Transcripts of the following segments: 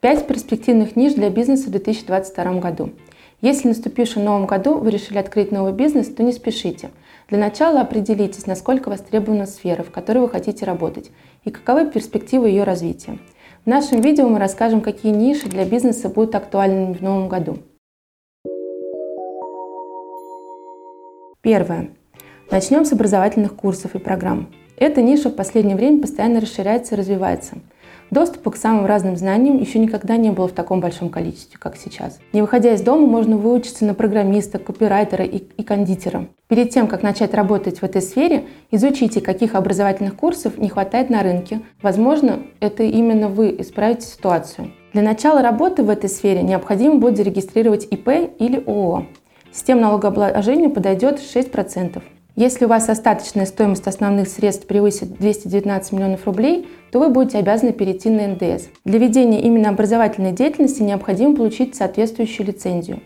5 перспективных ниш для бизнеса в 2022 году. Если в наступившем новом году вы решили открыть новый бизнес, то не спешите. Для начала определитесь, насколько востребована сфера, в которой вы хотите работать, и каковы перспективы ее развития. В нашем видео мы расскажем, какие ниши для бизнеса будут актуальны в новом году. Первое. Начнем с образовательных курсов и программ. Эта ниша в последнее время постоянно расширяется и развивается. Доступа к самым разным знаниям еще никогда не было в таком большом количестве, как сейчас. Не выходя из дома, можно выучиться на программиста, копирайтера и, и кондитера. Перед тем, как начать работать в этой сфере, изучите, каких образовательных курсов не хватает на рынке. Возможно, это именно вы исправите ситуацию. Для начала работы в этой сфере необходимо будет зарегистрировать ИП или ООО. Система налогообложения подойдет 6%. Если у вас остаточная стоимость основных средств превысит 219 миллионов рублей, то вы будете обязаны перейти на НДС. Для ведения именно образовательной деятельности необходимо получить соответствующую лицензию.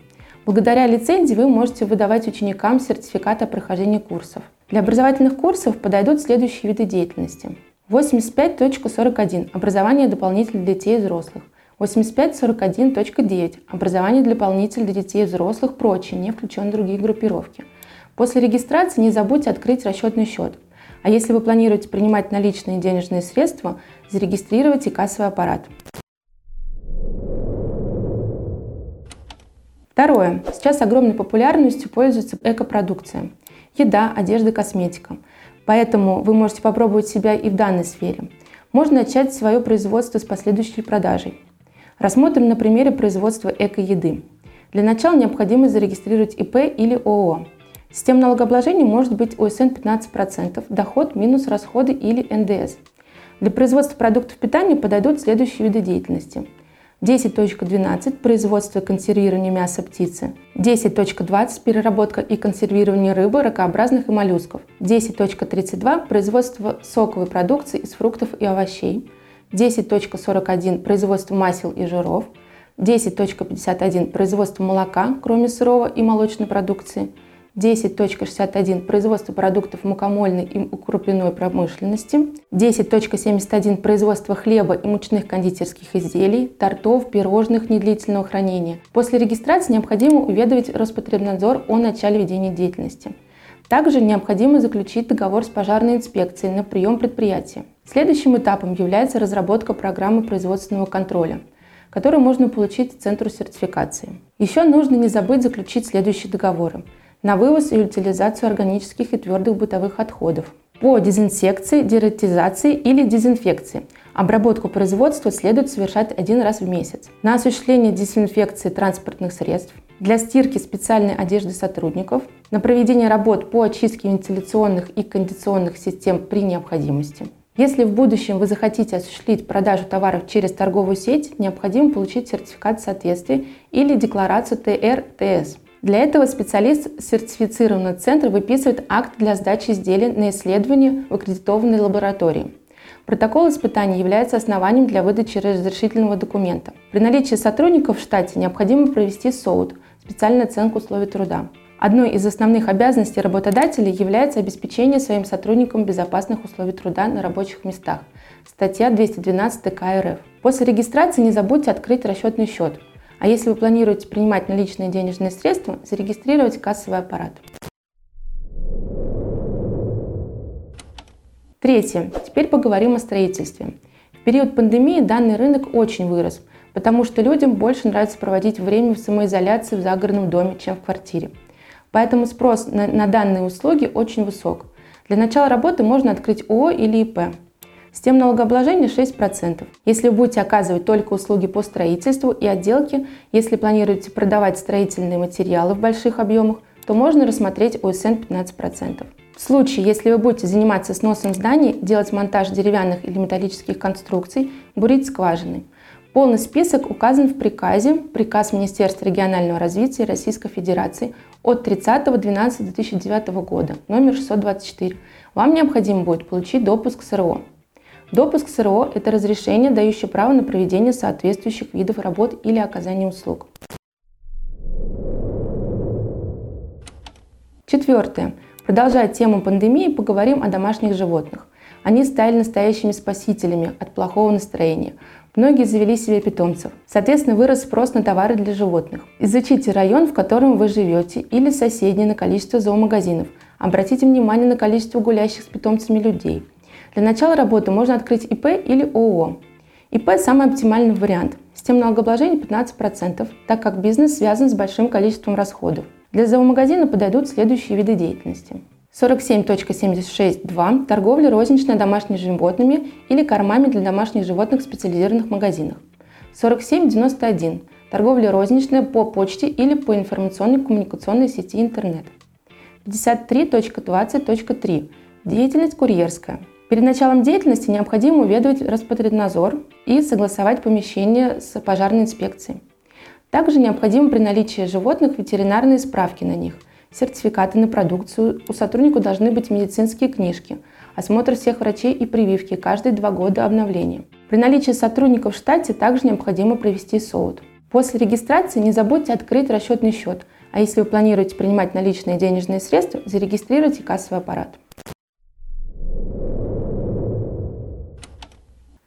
Благодаря лицензии вы можете выдавать ученикам сертификат о прохождении курсов. Для образовательных курсов подойдут следующие виды деятельности. 85.41. Образование дополнительно для детей и взрослых. 85.41.9. Образование дополнительно для детей и взрослых, прочие, не включен другие группировки. После регистрации не забудьте открыть расчетный счет. А если вы планируете принимать наличные денежные средства, зарегистрируйте кассовый аппарат. Второе. Сейчас огромной популярностью пользуется экопродукция. Еда, одежда, косметика. Поэтому вы можете попробовать себя и в данной сфере. Можно начать свое производство с последующей продажей. Рассмотрим на примере производства эко-еды. Для начала необходимо зарегистрировать ИП или ООО. Система налогообложения может быть ОСН 15%, доход минус расходы или НДС. Для производства продуктов питания подойдут следующие виды деятельности. 10.12 – производство и консервирование мяса птицы. 10.20 – переработка и консервирование рыбы, ракообразных и моллюсков. 10.32 – производство соковой продукции из фруктов и овощей. 10.41 – производство масел и жиров. 10.51 – производство молока, кроме сырого и молочной продукции – 10.61 производство продуктов мукомольной и укрупленной промышленности, 10.71 производство хлеба и мучных кондитерских изделий, тортов, пирожных недлительного хранения. После регистрации необходимо уведомить Роспотребнадзор о начале ведения деятельности. Также необходимо заключить договор с пожарной инспекцией на прием предприятия. Следующим этапом является разработка программы производственного контроля, которую можно получить Центру сертификации. Еще нужно не забыть заключить следующие договоры на вывоз и утилизацию органических и твердых бытовых отходов, по дезинсекции, дератизации или дезинфекции. Обработку производства следует совершать один раз в месяц. На осуществление дезинфекции транспортных средств, для стирки специальной одежды сотрудников, на проведение работ по очистке вентиляционных и кондиционных систем при необходимости. Если в будущем вы захотите осуществить продажу товаров через торговую сеть, необходимо получить сертификат соответствия или декларацию ТР-ТС. Для этого специалист сертифицированного центра выписывает акт для сдачи изделия на исследование в аккредитованной лаборатории. Протокол испытаний является основанием для выдачи разрешительного документа. При наличии сотрудников в штате необходимо провести СОУД – специальную оценку условий труда. Одной из основных обязанностей работодателя является обеспечение своим сотрудникам безопасных условий труда на рабочих местах. Статья 212 К РФ. После регистрации не забудьте открыть расчетный счет – а если вы планируете принимать наличные денежные средства, зарегистрировать кассовый аппарат. Третье. Теперь поговорим о строительстве. В период пандемии данный рынок очень вырос, потому что людям больше нравится проводить время в самоизоляции в загородном доме, чем в квартире. Поэтому спрос на, на данные услуги очень высок. Для начала работы можно открыть ООО или ИП. Система налогообложения 6%. Если будете оказывать только услуги по строительству и отделке, если планируете продавать строительные материалы в больших объемах, то можно рассмотреть ОСН 15%. В случае, если вы будете заниматься сносом зданий, делать монтаж деревянных или металлических конструкций, бурить скважины. Полный список указан в приказе, приказ Министерства регионального развития Российской Федерации от 30.12.2009 года, номер 624. Вам необходимо будет получить допуск СРО. Допуск СРО – это разрешение, дающее право на проведение соответствующих видов работ или оказание услуг. Четвертое. Продолжая тему пандемии, поговорим о домашних животных. Они стали настоящими спасителями от плохого настроения. Многие завели себе питомцев. Соответственно, вырос спрос на товары для животных. Изучите район, в котором вы живете, или соседний на количество зоомагазинов. Обратите внимание на количество гулящих с питомцами людей. Для начала работы можно открыть ИП или ООО. ИП – самый оптимальный вариант. Система налогообложения 15%, так как бизнес связан с большим количеством расходов. Для зоомагазина подойдут следующие виды деятельности. 47.76.2 – торговля розничная домашними животными или кормами для домашних животных в специализированных магазинах. 47.91 – торговля розничная по почте или по информационной коммуникационной сети интернет. 53.20.3 – деятельность курьерская. Перед началом деятельности необходимо уведомить Роспотребнадзор и согласовать помещение с пожарной инспекцией. Также необходимо при наличии животных ветеринарные справки на них – сертификаты на продукцию, у сотрудника должны быть медицинские книжки, осмотр всех врачей и прививки, каждые два года обновления. При наличии сотрудников в штате также необходимо провести СОУД. После регистрации не забудьте открыть расчетный счет, а если вы планируете принимать наличные денежные средства, зарегистрируйте кассовый аппарат.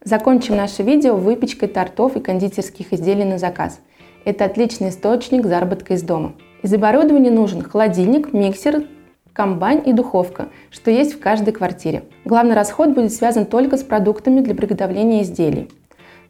Закончим наше видео выпечкой тортов и кондитерских изделий на заказ. Это отличный источник заработка из дома. Из оборудования нужен холодильник, миксер, комбайн и духовка, что есть в каждой квартире. Главный расход будет связан только с продуктами для приготовления изделий.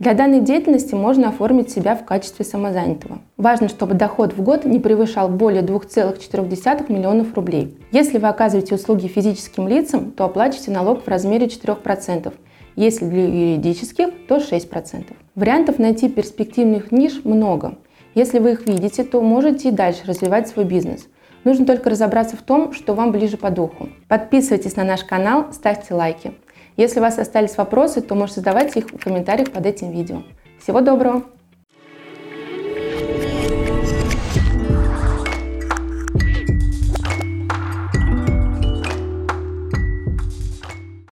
Для данной деятельности можно оформить себя в качестве самозанятого. Важно, чтобы доход в год не превышал более 2,4 миллионов рублей. Если вы оказываете услуги физическим лицам, то оплачивайте налог в размере 4%. Если для юридических, то 6%. Вариантов найти перспективных ниш много. Если вы их видите, то можете и дальше развивать свой бизнес. Нужно только разобраться в том, что вам ближе по духу. Подписывайтесь на наш канал, ставьте лайки. Если у вас остались вопросы, то можете задавать их в комментариях под этим видео. Всего доброго!